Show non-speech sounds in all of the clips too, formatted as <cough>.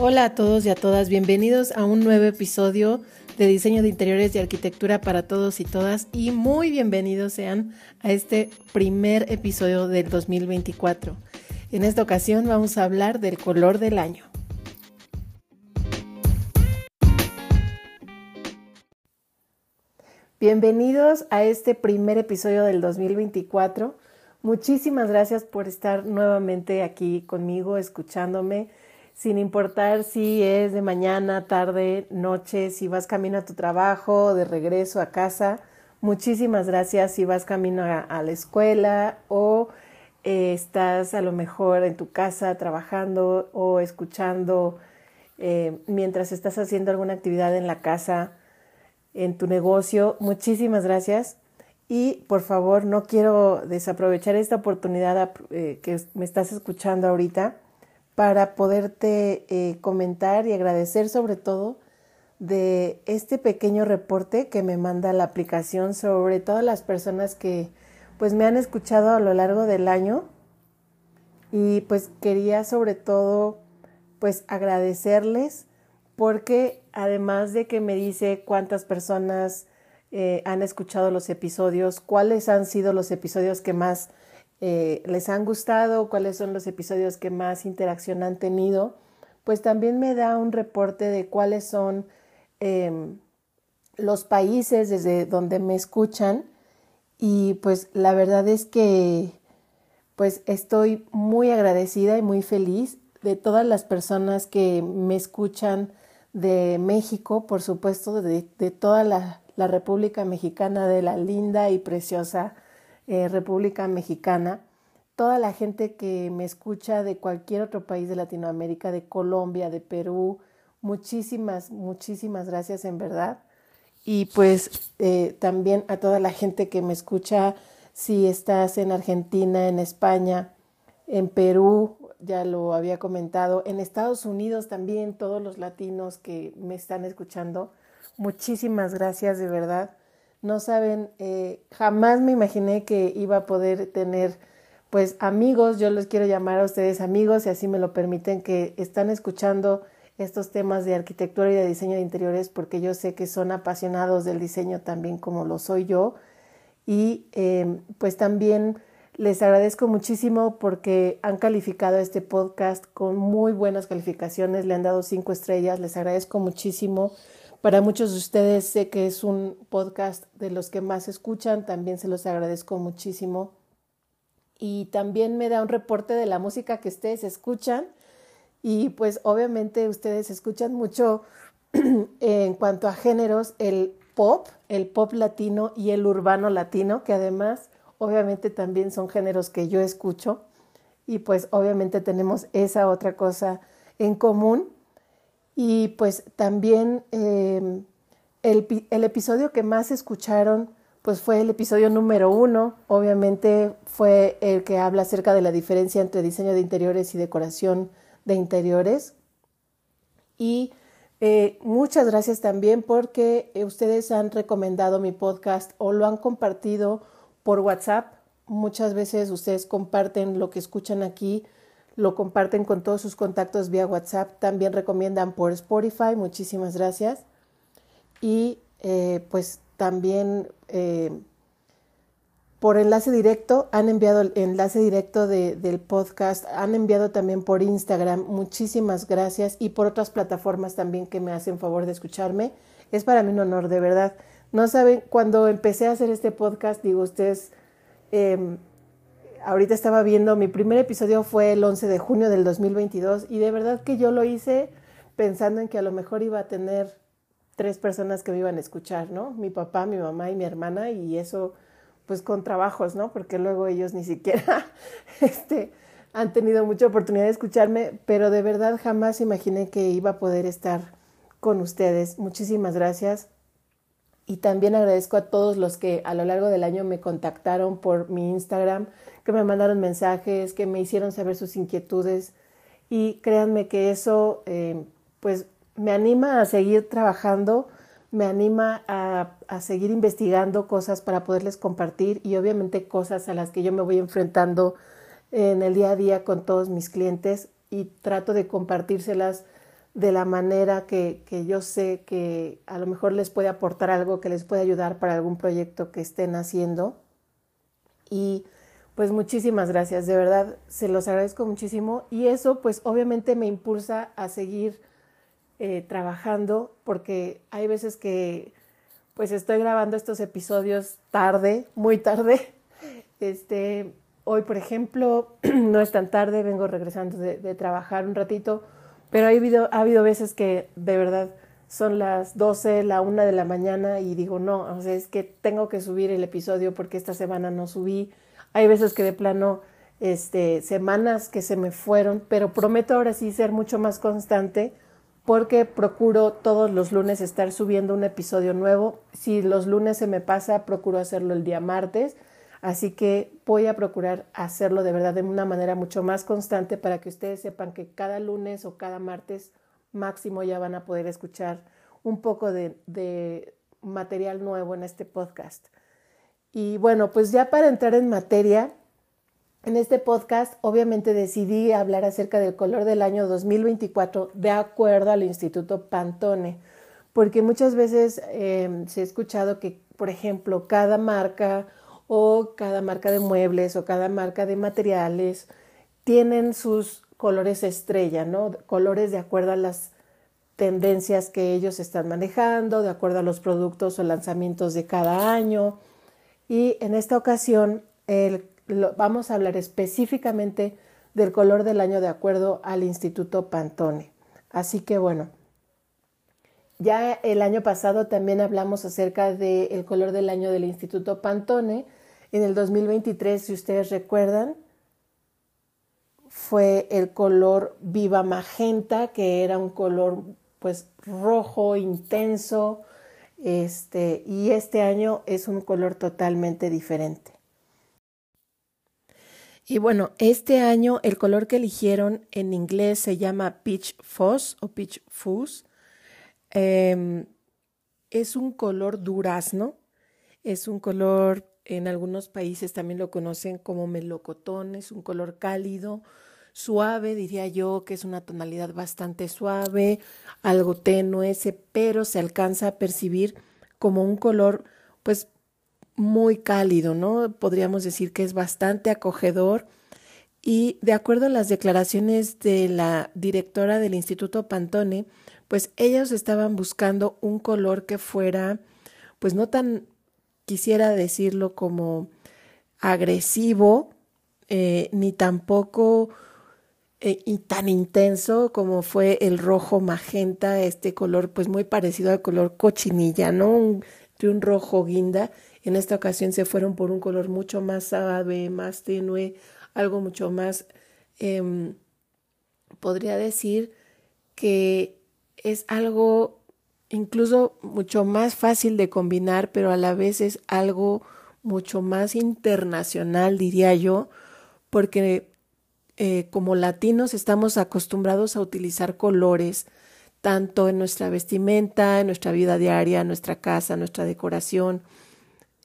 Hola a todos y a todas, bienvenidos a un nuevo episodio de diseño de interiores y arquitectura para todos y todas y muy bienvenidos sean a este primer episodio del 2024. En esta ocasión vamos a hablar del color del año. Bienvenidos a este primer episodio del 2024. Muchísimas gracias por estar nuevamente aquí conmigo, escuchándome, sin importar si es de mañana, tarde, noche, si vas camino a tu trabajo, de regreso a casa. Muchísimas gracias si vas camino a, la escuela o eh, estás a lo mejor en tu casa trabajando o escuchando eh, mientras estás haciendo alguna actividad en la casa en tu negocio. Muchísimas gracias. Y por favor, no quiero desaprovechar esta oportunidad eh, que me estás escuchando ahorita para poderte eh, comentar y agradecer sobre todo de este pequeño reporte que me manda la aplicación sobre todas las personas que pues me han escuchado a lo largo del año. Y pues quería sobre todo pues agradecerles porque además de que me dice cuántas personas eh, han escuchado los episodios, cuáles han sido los episodios que más eh, les han gustado, cuáles son los episodios que más interacción han tenido, pues también me da un reporte de cuáles son em, los países desde donde me escuchan. Y pues la verdad es que pues estoy muy agradecida y muy feliz de todas las personas que me escuchan de México, por supuesto, de, toda la, República Mexicana, de la linda y preciosa eh, República Mexicana, toda la gente que me escucha de cualquier otro país de Latinoamérica, de Colombia, de Perú, muchísimas, muchísimas gracias en verdad. Y pues eh, también a toda la gente que me escucha si estás en Argentina, en España, en Perú, ya lo había comentado, en Estados Unidos también, todos los latinos que me están escuchando, muchísimas gracias de verdad. No saben, eh, jamás me imaginé que iba a poder tener pues amigos, yo los quiero llamar a ustedes amigos y así me lo permiten, que están escuchando estos temas de arquitectura y de diseño de interiores porque yo sé que son apasionados del diseño también como lo soy yo y eh, pues también les agradezco muchísimo porque han calificado este podcast con muy buenas calificaciones, le han dado cinco estrellas, les agradezco muchísimo. Para muchos de ustedes sé que es un podcast de los que más escuchan, también se los agradezco muchísimo. Y también me da un reporte de la música que ustedes escuchan. Y pues obviamente ustedes escuchan mucho <clears throat> en cuanto a géneros, el pop, el pop latino y el urbano latino, que además obviamente también son géneros que yo escucho y pues obviamente tenemos esa otra cosa en común. Y pues también em, el, el, episodio que más escucharon pues fue el episodio número uno, obviamente fue el que habla acerca de la diferencia entre diseño de interiores y decoración de interiores. Y eh, muchas gracias también porque ustedes han recomendado mi podcast o lo han compartido por WhatsApp. Muchas veces ustedes comparten lo que escuchan aquí, lo comparten con todos sus contactos vía WhatsApp. También recomiendan por Spotify. Muchísimas gracias. Y eh, pues también eh, por enlace directo, han enviado el enlace directo del podcast, han enviado también por Instagram, muchísimas gracias, y por otras plataformas también que me hacen favor de escucharme. Es para mí un honor, de verdad. No saben, cuando empecé a hacer este podcast, digo, ustedes, em, ahorita estaba viendo, mi primer episodio fue el 11 de junio del 2022 y de verdad que yo lo hice pensando en que a lo mejor iba a tener tres personas que me iban a escuchar, ¿no? Mi papá, mi mamá y mi hermana y eso pues con trabajos, ¿no? Porque luego ellos ni siquiera <laughs> este, han tenido mucha oportunidad de escucharme, pero de verdad jamás imaginé que iba a poder estar con ustedes. Muchísimas gracias. Y también agradezco a todos los que a lo largo del año me contactaron por mi Instagram, que me mandaron mensajes, que me hicieron saber sus inquietudes. Y créanme que eso eh, pues me anima a seguir trabajando, me anima a, a, seguir investigando cosas para poderles compartir y obviamente cosas a las que yo me voy enfrentando en el día a día con todos mis clientes y trato de compartírselas de la manera que, que, yo sé que a lo mejor les puede aportar algo que les puede ayudar para algún proyecto que estén haciendo. Y pues muchísimas gracias, de verdad se los agradezco muchísimo y eso pues obviamente me impulsa a seguir eh, trabajando porque hay veces que pues estoy grabando estos episodios tarde, muy tarde. <laughs> Este, hoy, por ejemplo, <clears throat> no es tan tarde, vengo regresando de, trabajar un ratito, pero ha habido, ha habido veces que de verdad son las 12, la 1 de la mañana y digo, no, o sea, es que tengo que subir el episodio porque esta semana no subí. Hay veces que de plano, este, semanas que se me fueron, pero prometo ahora sí ser mucho más constante porque procuro todos los lunes estar subiendo un episodio nuevo. Si los lunes se me pasa, procuro hacerlo el día martes. Así que voy a procurar hacerlo de verdad de una manera mucho más constante para que ustedes sepan que cada lunes o cada martes máximo ya van a poder escuchar un poco de, de material nuevo en este podcast. Y bueno, pues ya para entrar en materia, en este podcast obviamente decidí hablar acerca del color del año 2024 de acuerdo al Instituto Pantone, porque muchas veces eh, se ha escuchado que, por ejemplo, cada marca o cada marca de muebles o cada marca de materiales tienen sus colores estrella, ¿no? Colores de acuerdo a las tendencias que ellos están manejando, de acuerdo a los productos o lanzamientos de cada año. Y en esta ocasión, vamos a hablar específicamente del color del año de acuerdo al Instituto Pantone. Así que bueno, ya el año pasado también hablamos acerca del color del año del Instituto Pantone. En el 2023, si ustedes recuerdan, fue el color viva magenta, que era un color pues rojo intenso, este, y este año es un color totalmente diferente. Y bueno, este año el color que eligieron en inglés se llama Peach Fuzz o Peach Fuzz. Em, es un color durazno, es un color, en algunos países también lo conocen como melocotón, es un color cálido, suave, diría yo, que es una tonalidad bastante suave, algo tenue, pero se alcanza a percibir como un color, pues muy cálido, ¿no? Podríamos decir que es bastante acogedor y de acuerdo a las declaraciones de la directora del Instituto Pantone, pues ellos estaban buscando un color que fuera, pues no tan, quisiera decirlo como agresivo, eh, ni tampoco eh, y tan intenso como fue el rojo magenta, este color pues muy parecido al color cochinilla, ¿no? de un rojo guinda en esta ocasión se fueron por un color mucho más suave, más tenue, algo mucho más, eh, podría decir que es algo incluso mucho más fácil de combinar, pero a la vez es algo mucho más internacional, diría yo, porque eh, como latinos estamos acostumbrados a utilizar colores tanto en nuestra vestimenta, en nuestra vida diaria, en nuestra casa, en nuestra decoración,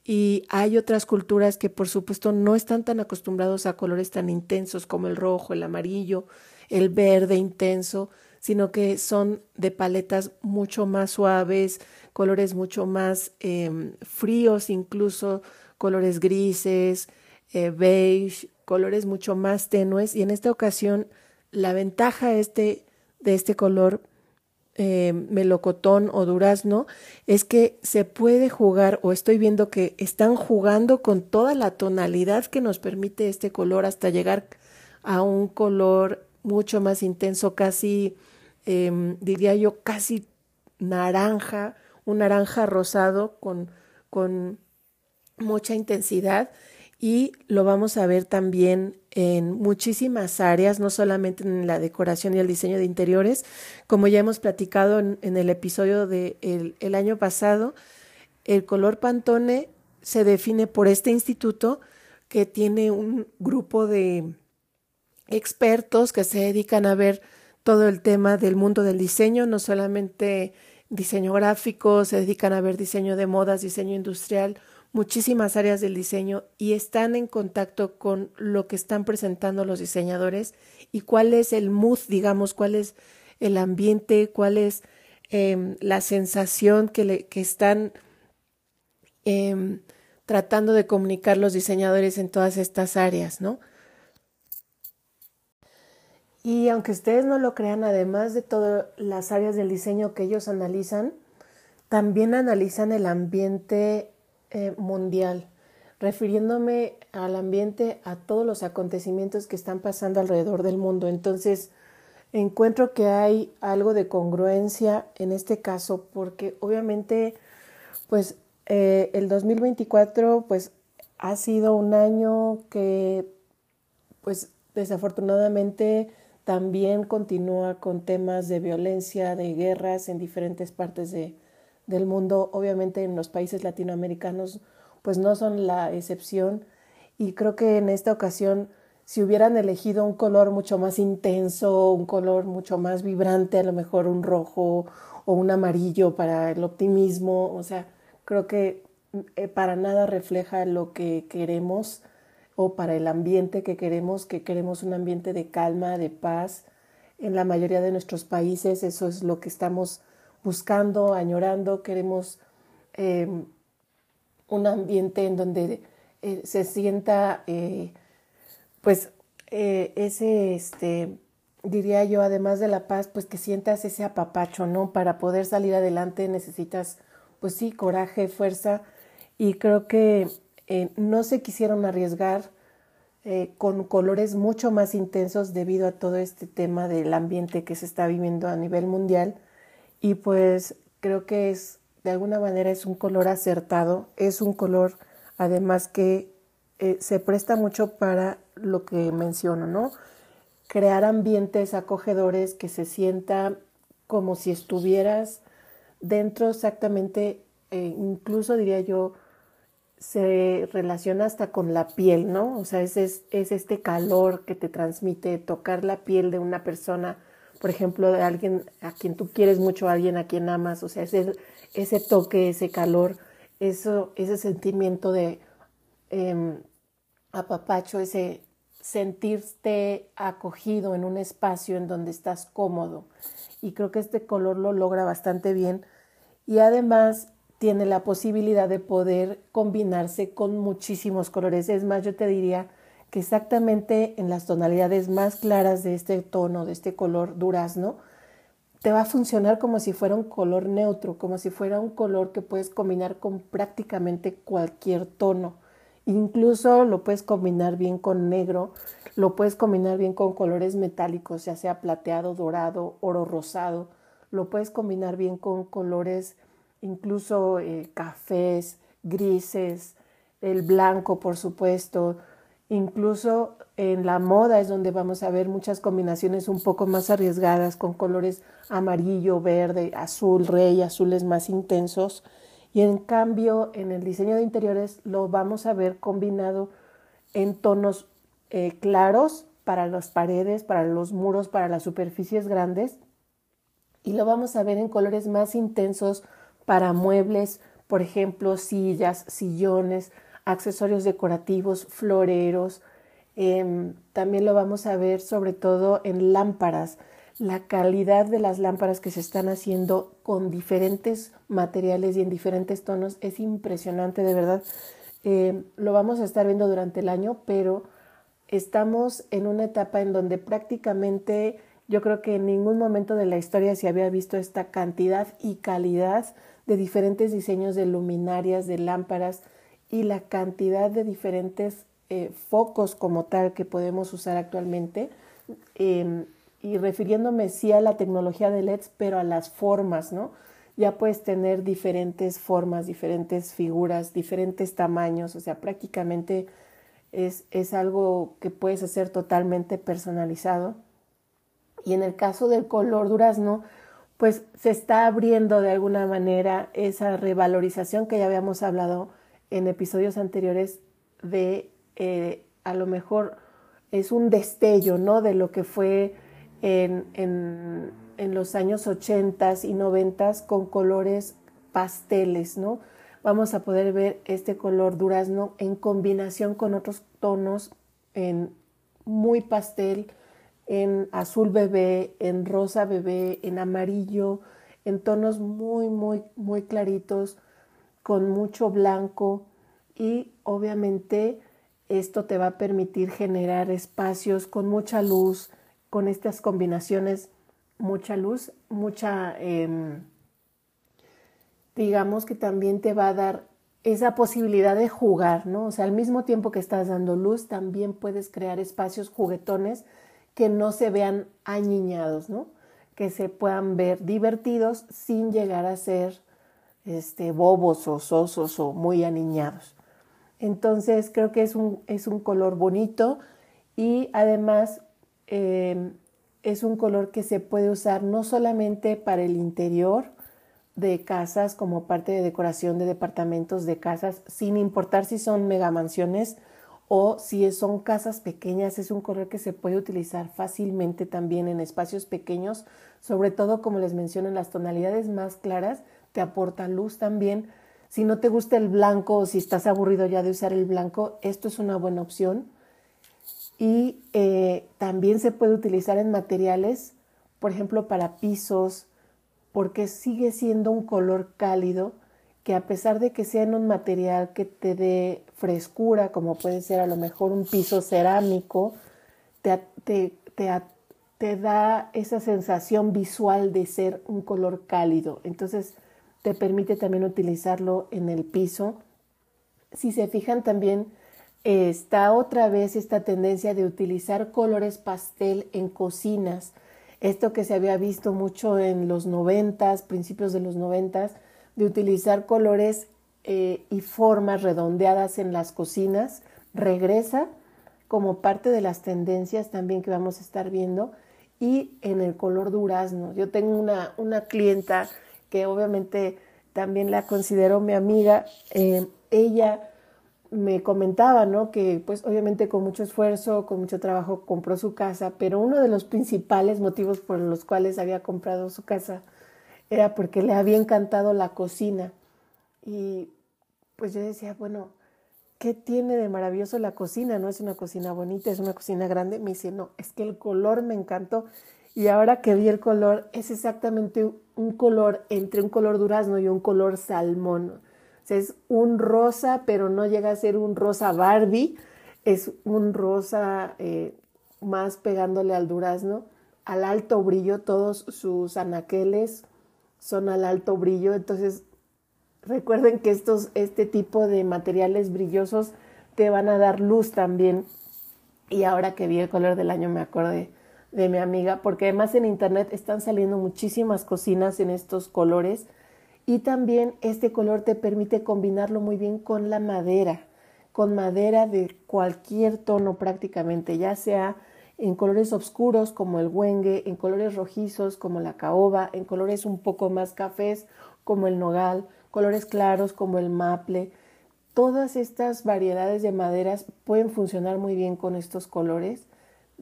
y hay otras culturas que por supuesto no están tan acostumbrados a colores tan intensos como el rojo, el amarillo, el verde intenso, sino que son de paletas mucho más suaves, colores mucho más eh, fríos, incluso colores grises, eh, beige, colores mucho más tenues. Y en esta ocasión la ventaja este, de este color eh, melocotón o durazno es que se puede jugar o estoy viendo que están jugando con toda la tonalidad que nos permite este color hasta llegar a un color mucho más intenso, casi, em, diría yo, casi naranja, un naranja rosado con, con mucha intensidad y lo vamos a ver también en muchísimas áreas, no solamente en la decoración y el diseño de interiores, como ya hemos platicado en, el episodio del de el año pasado, el color Pantone se define por este instituto que tiene un grupo de expertos que se dedican a ver todo el tema del mundo del diseño, no solamente diseño gráfico, se dedican a ver diseño de modas, diseño industrial, muchísimas áreas del diseño y están en contacto con lo que están presentando los diseñadores y cuál es el mood, digamos, cuál es el ambiente, cuál es em, la sensación que, le, que están em, tratando de comunicar los diseñadores en todas estas áreas, ¿no? Y aunque ustedes no lo crean, además de todas las áreas del diseño que ellos analizan, también analizan el ambiente eh, mundial, refiriéndome al ambiente a todos los acontecimientos que están pasando alrededor del mundo. Entonces, encuentro que hay algo de congruencia en este caso, porque obviamente, pues, eh, el 2024, pues, ha sido un año que, pues, desafortunadamente, también continúa con temas de violencia, de guerras en diferentes partes de, del mundo. Obviamente en los países latinoamericanos pues no son la excepción y creo que en esta ocasión si hubieran elegido un color mucho más intenso, un color mucho más vibrante, a lo mejor un rojo o un amarillo para el optimismo, o sea, creo que eh, para nada refleja lo que queremos o para el ambiente que queremos, que queremos un ambiente de calma, de paz. En la mayoría de nuestros países eso es lo que estamos buscando, añorando, queremos em, un ambiente en donde eh, se sienta, eh, pues, eh, ese, este, diría yo, además de la paz, pues que sientas ese apapacho, ¿no? Para poder salir adelante necesitas, pues sí, coraje, fuerza, y creo que eh, no se quisieron arriesgar eh, con colores mucho más intensos debido a todo este tema del ambiente que se está viviendo a nivel mundial y pues creo que es de alguna manera es un color acertado, es un color además que eh, se presta mucho para lo que menciono, ¿no? Crear ambientes acogedores que se sienta como si estuvieras dentro exactamente, incluso diría yo, se relaciona hasta con la piel, ¿no? O sea, es, es, este calor que te transmite tocar la piel de una persona, por ejemplo, de alguien a quien tú quieres mucho, alguien a quien amas, o sea, ese, ese toque, ese calor, eso, ese sentimiento de eh, apapacho, ese sentirte acogido en un espacio en donde estás cómodo. Y creo que este color lo logra bastante bien. Y además tiene la posibilidad de poder combinarse con muchísimos colores. Es más, yo te diría que exactamente en las tonalidades más claras de este tono, de este color durazno, te va a funcionar como si fuera un color neutro, como si fuera un color que puedes combinar con prácticamente cualquier tono. Incluso lo puedes combinar bien con negro, lo puedes combinar bien con colores metálicos, ya sea plateado, dorado, oro rosado, lo puedes combinar bien con colores incluso eh, cafés, grises, el blanco, por supuesto. Incluso en la moda es donde vamos a ver muchas combinaciones un poco más arriesgadas con colores amarillo, verde, azul, rey, azules más intensos. Y en cambio, en el diseño de interiores lo vamos a ver combinado en tonos eh, claros para las paredes, para los muros, para las superficies grandes. Y lo vamos a ver en colores más intensos para muebles, por ejemplo, sillas, sillones, accesorios decorativos, floreros. Em, también lo vamos a ver sobre todo en lámparas. La calidad de las lámparas que se están haciendo con diferentes materiales y en diferentes tonos es impresionante, de verdad. Em, lo vamos a estar viendo durante el año, pero estamos en una etapa en donde prácticamente yo creo que en ningún momento de la historia se había visto esta cantidad y calidad de diferentes diseños de luminarias, de lámparas y la cantidad de diferentes eh, focos como tal que podemos usar actualmente. Em, y refiriéndome sí a la tecnología de LEDs, pero a las formas, ¿no? Ya puedes tener diferentes formas, diferentes figuras, diferentes tamaños, o sea, prácticamente es, es algo que puedes hacer totalmente personalizado. Y en el caso del color durazno, pues se está abriendo de alguna manera esa revalorización que ya habíamos hablado en episodios anteriores de eh, a lo mejor es un destello, ¿no? De lo que fue en, en, en los años 80 y 90 con colores pasteles, ¿no? Vamos a poder ver este color durazno en combinación con otros tonos en muy pastel, en azul bebé, en rosa bebé, en amarillo, en tonos muy, muy, muy claritos, con mucho blanco y obviamente esto te va a permitir generar espacios con mucha luz, con estas combinaciones, mucha luz, mucha, em, digamos que también te va a dar esa posibilidad de jugar, ¿no? O sea, al mismo tiempo que estás dando luz, también puedes crear espacios juguetones que no se vean añiñados, ¿no? Que se puedan ver divertidos sin llegar a ser este, bobos o sosos o muy aniñados. Entonces creo que es un, es un color bonito y además em, es un color que se puede usar no solamente para el interior de casas como parte de decoración de departamentos de casas, sin importar si son megamansiones o si son casas pequeñas, es un color que se puede utilizar fácilmente también en espacios pequeños, sobre todo como les menciono en las tonalidades más claras, te aporta luz también. Si no te gusta el blanco o si estás aburrido ya de usar el blanco, esto es una buena opción. Y eh, también se puede utilizar en materiales, por ejemplo, para pisos, porque sigue siendo un color cálido que a pesar de que sea en un material que te dé frescura, como puede ser a lo mejor un piso cerámico, te, te, te da esa sensación visual de ser un color cálido. Entonces, te permite también utilizarlo en el piso. Si se fijan también está otra vez esta tendencia de utilizar colores pastel en cocinas. Esto que se había visto mucho en los noventas, principios de los noventas, de utilizar colores eh, y formas redondeadas en las cocinas, regresa como parte de las tendencias también que vamos a estar viendo y en el color durazno. Yo tengo una, una clienta que obviamente también la considero mi amiga, eh, ella me comentaba, ¿no? Que pues obviamente con mucho esfuerzo, con mucho trabajo compró su casa, pero uno de los principales motivos por los cuales había comprado su casa era porque le había encantado la cocina. Y pues yo decía, bueno, ¿qué tiene de maravilloso la cocina? No es una cocina bonita, es una cocina grande. Me dice, no, es que el color me encantó. Y ahora que vi el color, es exactamente un color entre un color durazno y un color salmón. O sea, es un rosa, pero no llega a ser un rosa Barbie, es un rosa eh, más pegándole al durazno, al alto brillo, todos sus anaqueles son al alto brillo, entonces recuerden que estos, este tipo de materiales brillosos te van a dar luz también. Y ahora que vi el color del año me acordé de mi amiga, porque además en internet están saliendo muchísimas cocinas en estos colores y también este color te permite combinarlo muy bien con la madera, con madera de cualquier tono prácticamente, ya sea en colores oscuros como el huengue, en colores rojizos como la caoba, en colores un poco más cafés como el nogal, colores claros como el maple. Todas estas variedades de maderas pueden funcionar muy bien con estos colores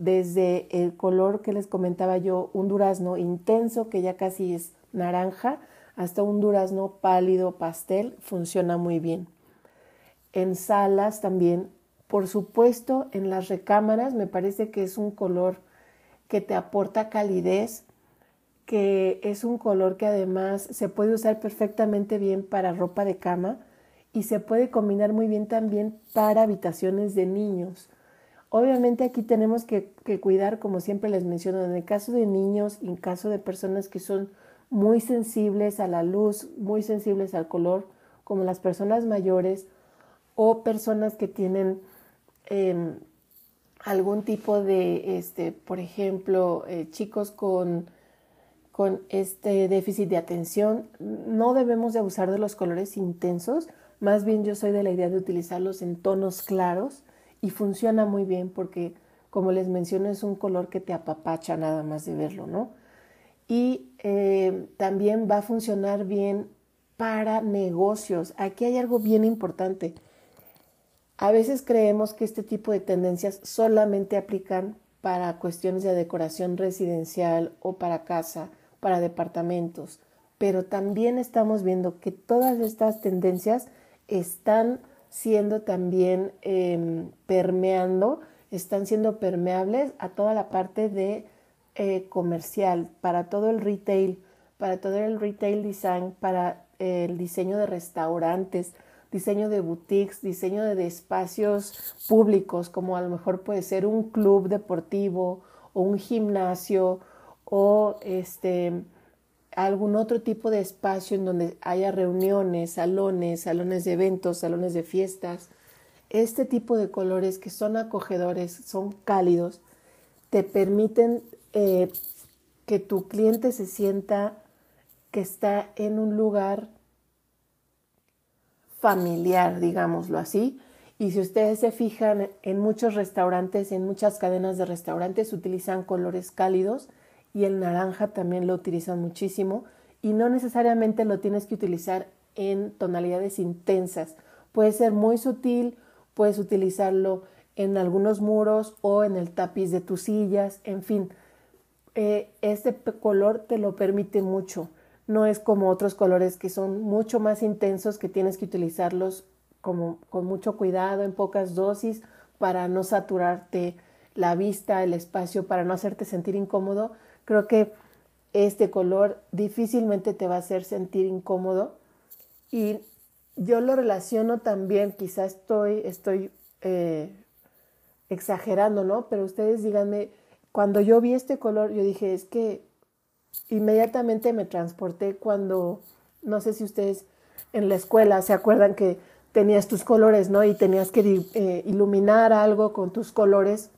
desde el color que les comentaba yo, un durazno intenso que ya casi es naranja, hasta un durazno pálido pastel, funciona muy bien. En salas también, por supuesto, en las recámaras me parece que es un color que te aporta calidez, que es un color que además se puede usar perfectamente bien para ropa de cama y se puede combinar muy bien también para habitaciones de niños Obviamente aquí tenemos que, cuidar, como siempre les menciono, en el caso de niños, en caso de personas que son muy sensibles a la luz, muy sensibles al color, como las personas mayores o personas que tienen em, algún tipo de, este, por ejemplo, eh, chicos con, con este déficit de atención, no debemos de abusar de los colores intensos, más bien yo soy de la idea de utilizarlos en tonos claros y funciona muy bien porque, como les menciono, es un color que te apapacha nada más de verlo, ¿no? Y eh, también va a funcionar bien para negocios. Aquí hay algo bien importante. A veces creemos que este tipo de tendencias solamente aplican para cuestiones de decoración residencial o para casa, para departamentos, pero también estamos viendo que todas estas tendencias están siendo también em, permeando están siendo permeables a toda la parte de eh, comercial, para todo el retail, para todo el retail design, para el diseño de restaurantes, diseño de boutiques, diseño de espacios públicos, como a lo mejor puede ser un club deportivo o un gimnasio o este algún otro tipo de espacio en donde haya reuniones, salones, salones de eventos, salones de fiestas. Este tipo de colores que son acogedores, son cálidos, te permiten eh, que tu cliente se sienta que está en un lugar familiar, digámoslo así. Y si ustedes se fijan, en muchos restaurantes, en muchas cadenas de restaurantes utilizan colores cálidos y el naranja también lo utilizan muchísimo y no necesariamente lo tienes que utilizar en tonalidades intensas. Puede ser muy sutil, puedes utilizarlo en algunos muros o en el tapiz de tus sillas, en fin. Eh, este color te lo permite mucho. No es como otros colores que son mucho más intensos que tienes que utilizarlos como, con mucho cuidado, en pocas dosis, para no saturarte la vista, el espacio, para no hacerte sentir incómodo. Creo que este color difícilmente te va a hacer sentir incómodo y yo lo relaciono también, quizás estoy, estoy eh, exagerando, ¿no? Pero ustedes díganme, cuando yo vi este color, yo dije, es que inmediatamente me transporté cuando, no sé si ustedes en la escuela se acuerdan que tenías tus colores, ¿no? Y tenías que eh, iluminar algo con tus colores.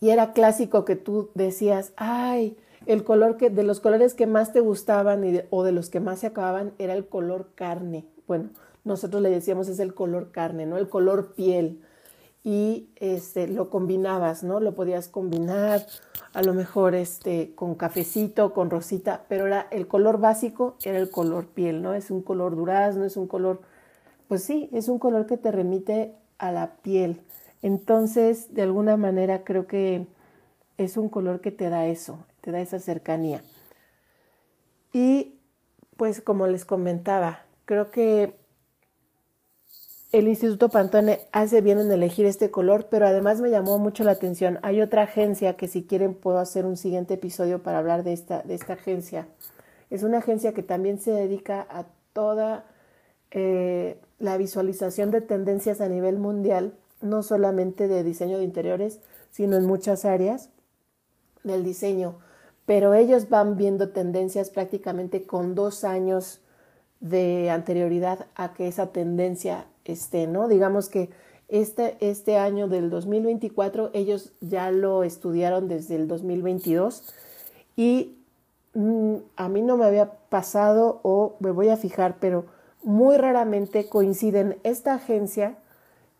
Y era clásico que tú decías, ay, el color que, de los colores que más te gustaban y o de los que más se acababan era el color carne. Bueno, nosotros le decíamos es el color carne, ¿no? El color piel. Y este, lo combinabas, ¿no? Lo podías combinar a lo mejor este, con cafecito, con rosita, pero era, el color básico era el color piel, ¿no? Es un color durazno, es un color, pues sí, es un color que te remite a la piel. Entonces, de alguna manera creo que es un color que te da eso, te da esa cercanía. Y pues como les comentaba, creo que el Instituto Pantone hace bien en elegir este color, pero además me llamó mucho la atención. Hay otra agencia que si quieren puedo hacer un siguiente episodio para hablar de esta, de esta agencia. Es una agencia que también se dedica a toda eh, la visualización de tendencias a nivel mundial, no solamente de diseño de interiores, sino en muchas áreas del diseño. Pero ellos van viendo tendencias prácticamente con dos años de anterioridad a que esa tendencia esté, ¿no? Digamos que este, este año del 2024 ellos ya lo estudiaron desde el 2022 y mm, a mí no me había pasado o me voy a fijar, pero muy raramente coinciden esta agencia,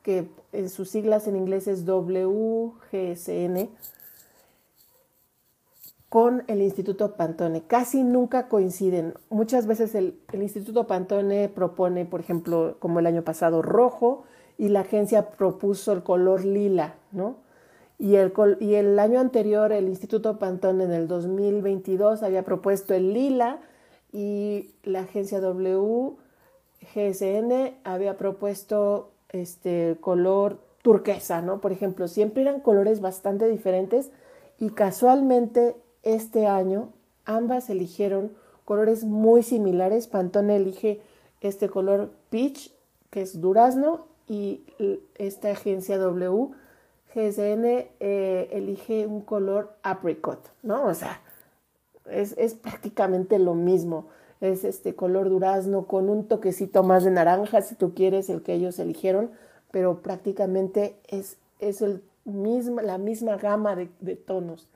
que en sus siglas en inglés es WGSN, con el Instituto Pantone. Casi nunca coinciden. Muchas veces el, Instituto Pantone propone, por ejemplo, como el año pasado, rojo y la agencia propuso el color lila, ¿no? Y el, y el año anterior el Instituto Pantone en el 2022 había propuesto el lila y la agencia WGSN había propuesto este color turquesa, ¿no? Por ejemplo, siempre eran colores bastante diferentes y casualmente este año ambas eligieron colores muy similares. Pantone elige este color peach, que es durazno, y esta agencia W, GSN, eh, elige un color apricot, ¿no? O sea, es, es, prácticamente lo mismo. Es este color durazno con un toquecito más de naranja, si tú quieres, el que ellos eligieron, pero prácticamente es, es el mismo, la misma gama de, tonos.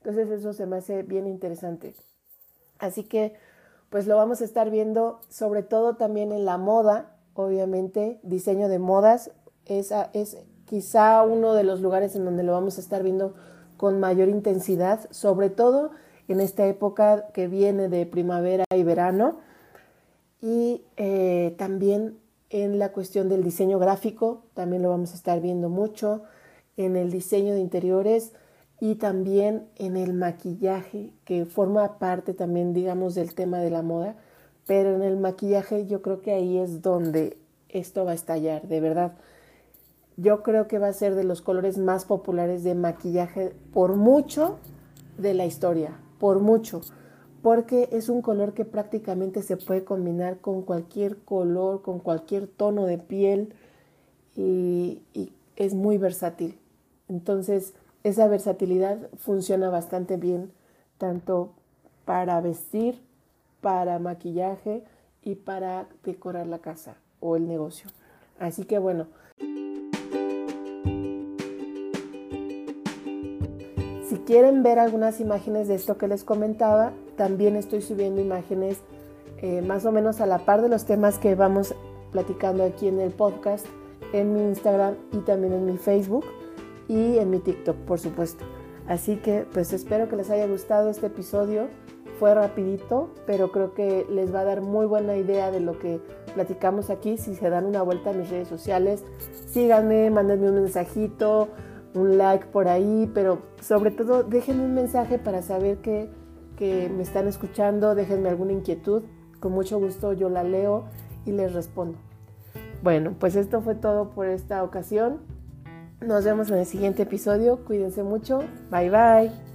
Entonces eso se me hace bien interesante. Así que pues lo vamos a estar viendo sobre todo también en la moda, obviamente, diseño de modas. Esa es quizá uno de los lugares en donde lo vamos a estar viendo con mayor intensidad, sobre todo en esta época que viene de primavera y verano. Y eh, también en la cuestión del diseño gráfico, también lo vamos a estar viendo mucho, en el diseño de interiores, y también en el maquillaje, que forma parte también, digamos, del tema de la moda, pero en el maquillaje yo creo que ahí es donde esto va a estallar, de verdad. yo creo que va a ser de los colores más populares de maquillaje por mucho de la historia, por mucho, porque es un color que prácticamente se puede combinar con cualquier color, con cualquier tono de piel y, es muy versátil. Entonces, esa versatilidad funciona bastante bien, tanto para vestir, para maquillaje y para decorar la casa o el negocio. Así que bueno, quieren ver algunas imágenes de esto que les comentaba, también estoy subiendo imágenes eh, más o menos a la par de los temas que vamos platicando aquí en el podcast, en mi Instagram y también en mi Facebook y en mi TikTok, por supuesto. Así que pues espero que les haya gustado este episodio. Fue rapidito, pero creo que les va a dar muy buena idea de lo que platicamos aquí. Si se dan una vuelta a mis redes sociales, síganme, mándenme un mensajito, un like por ahí, pero sobre todo déjenme un mensaje para saber que, que me están escuchando, déjenme alguna inquietud, con mucho gusto yo la leo y les respondo. Bueno, pues esto fue todo por esta ocasión. Nos vemos en el siguiente episodio. Cuídense mucho. Bye bye.